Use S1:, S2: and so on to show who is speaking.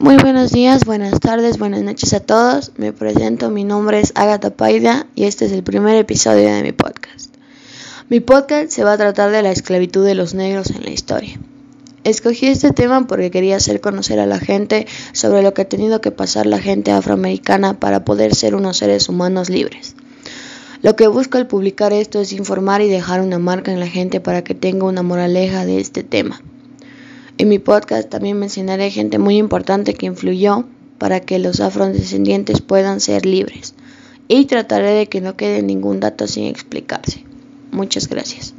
S1: buenos días, buenas tardes, buenas noches a todos. Me presento, mi nombre es Agatha Paida y este es el primer episodio de mi podcast. Mi podcast se va a tratar de la esclavitud de los negros en la historia. Escogí este tema porque quería hacer conocer a la gente sobre lo que ha tenido que pasar la gente afroamericana para poder ser unos seres humanos libres. Lo que busco al publicar esto es informar y dejar una marca en la gente para que tenga una moraleja de este tema. En mi podcast también mencionaré gente muy importante que influyó para que los afrodescendientes puedan ser libres y trataré de que no quede ningún dato sin explicarse. Muchas gracias.